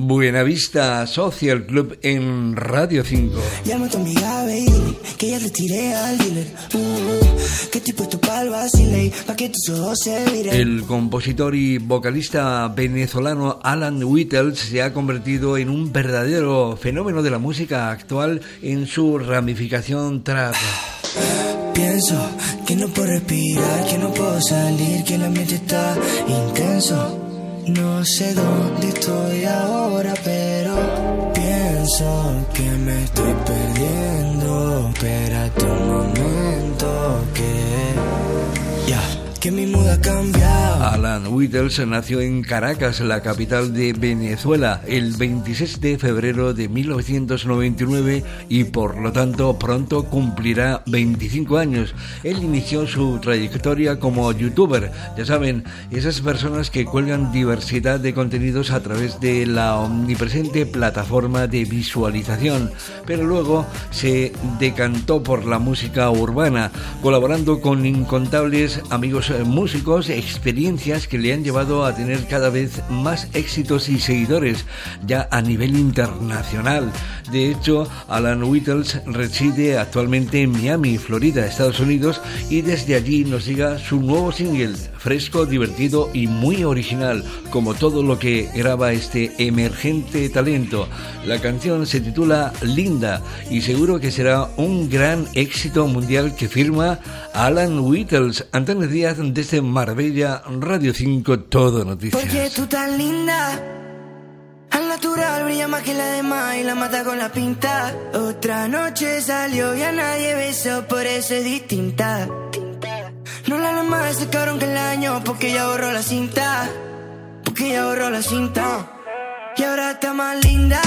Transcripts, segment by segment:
Buenavista Social Club en Radio 5. Llama a tu amiga, baby, que ya te tiré al dealer. Uh, que tipo esto pa'l vacile, pa' que tus ojos se miren. El compositor y vocalista venezolano Alan Whittles se ha convertido en un verdadero fenómeno de la música actual en su ramificación trap. Pienso que no puedo respirar, que no puedo salir, que el ambiente está intenso. No sé dónde estoy ahora, pero pienso que me estoy perdiendo. Espérate que mi mood ha. Alan Whittles nació en Caracas, la capital de Venezuela, el 26 de febrero de 1999 y por lo tanto pronto cumplirá 25 años. Él inició su trayectoria como youtuber, ya saben, esas personas que cuelgan diversidad de contenidos a través de la omnipresente plataforma de visualización, pero luego se decantó por la música urbana, colaborando con incontables amigos músicos, experiencias que le han llevado a tener cada vez más éxitos y seguidores, ya a nivel internacional. De hecho, Alan Whittles reside actualmente en Miami, Florida, Estados Unidos, y desde allí nos llega su nuevo single, fresco, divertido y muy original, como todo lo que graba este emergente talento. La canción se titula Linda y seguro que será un gran éxito mundial que firma Alan Whittles. Antonio Díaz desde Marbella, Radio 5, Todo Noticias. Porque tú tan linda, al natural brilla más que la demás y la mata con la pinta. Otra noche salió y a nadie besó, por eso es distinta. No la más ese cabrón que el año, porque ya borró la cinta. Porque ya borró la cinta. Y ahora está más linda.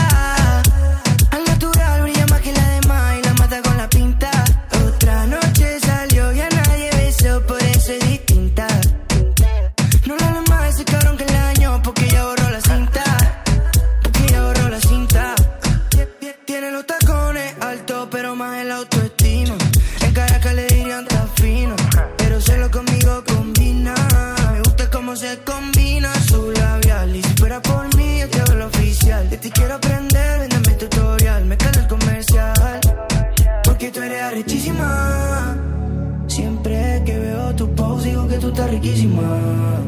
Riquísima.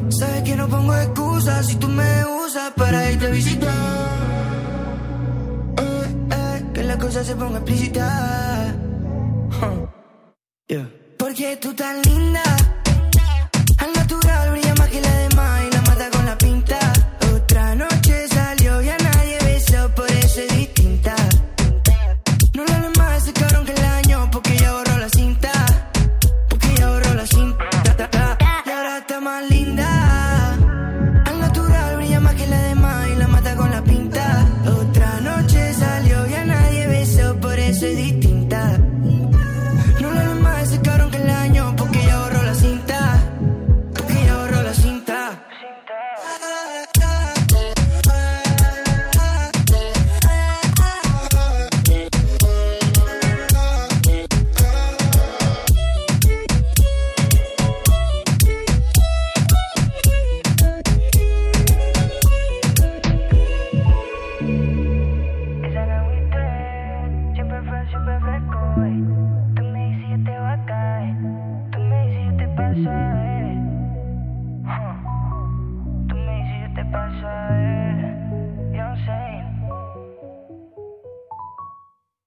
Sabes que no pongo excusas si tú me usas para irte a visitar. Eh, eh, que la cosa se ponga explícita. Huh. Yeah. Porque tú tan linda